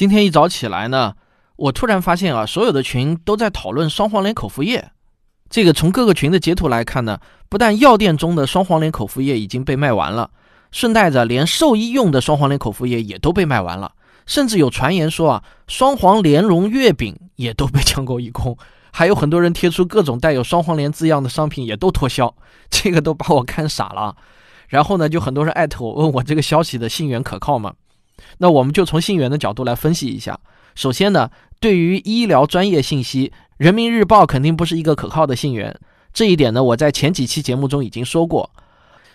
今天一早起来呢，我突然发现啊，所有的群都在讨论双黄连口服液。这个从各个群的截图来看呢，不但药店中的双黄连口服液已经被卖完了，顺带着连兽医用的双黄连口服液也都被卖完了，甚至有传言说啊，双黄莲蓉月饼也都被抢购一空，还有很多人贴出各种带有双黄连字样的商品也都脱销，这个都把我看傻了。然后呢，就很多人艾特我问我这个消息的信源可靠吗？那我们就从信源的角度来分析一下。首先呢，对于医疗专业信息。人民日报肯定不是一个可靠的信源，这一点呢，我在前几期节目中已经说过。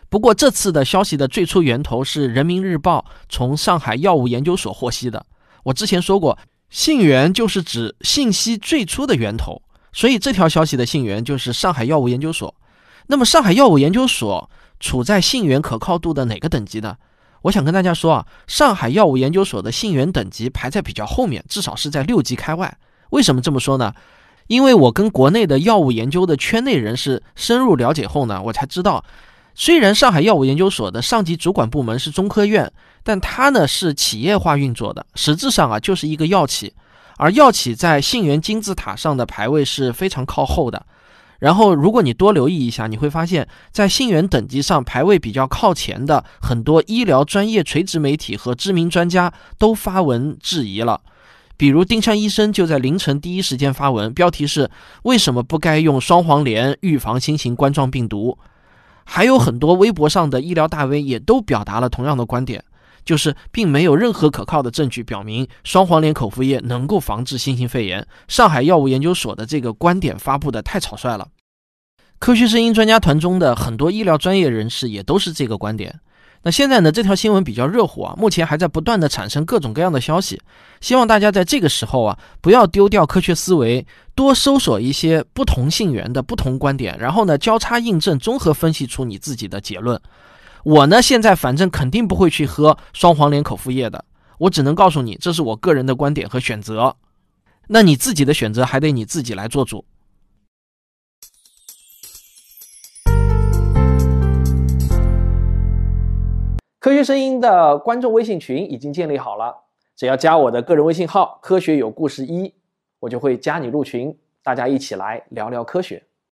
不过这次的消息的最初源头是人民日报从上海药物研究所获悉的。我之前说过，信源就是指信息最初的源头，所以这条消息的信源就是上海药物研究所。那么上海药物研究所处在信源可靠度的哪个等级呢？我想跟大家说啊，上海药物研究所的信源等级排在比较后面，至少是在六级开外。为什么这么说呢？因为我跟国内的药物研究的圈内人士深入了解后呢，我才知道，虽然上海药物研究所的上级主管部门是中科院，但它呢是企业化运作的，实质上啊就是一个药企，而药企在信源金字塔上的排位是非常靠后的。然后，如果你多留意一下，你会发现在信源等级上排位比较靠前的很多医疗专业垂直媒体和知名专家都发文质疑了。比如丁香医生就在凌晨第一时间发文，标题是“为什么不该用双黄连预防新型冠状病毒”。还有很多微博上的医疗大 V 也都表达了同样的观点，就是并没有任何可靠的证据表明双黄连口服液能够防治新型肺炎。上海药物研究所的这个观点发布的太草率了。科学声音专家团中的很多医疗专业人士也都是这个观点。那现在呢？这条新闻比较热乎啊，目前还在不断的产生各种各样的消息。希望大家在这个时候啊，不要丢掉科学思维，多搜索一些不同信源的不同观点，然后呢交叉印证，综合分析出你自己的结论。我呢现在反正肯定不会去喝双黄连口服液的，我只能告诉你，这是我个人的观点和选择。那你自己的选择还得你自己来做主。科学声音的观众微信群已经建立好了，只要加我的个人微信号“科学有故事一”，我就会加你入群，大家一起来聊聊科学。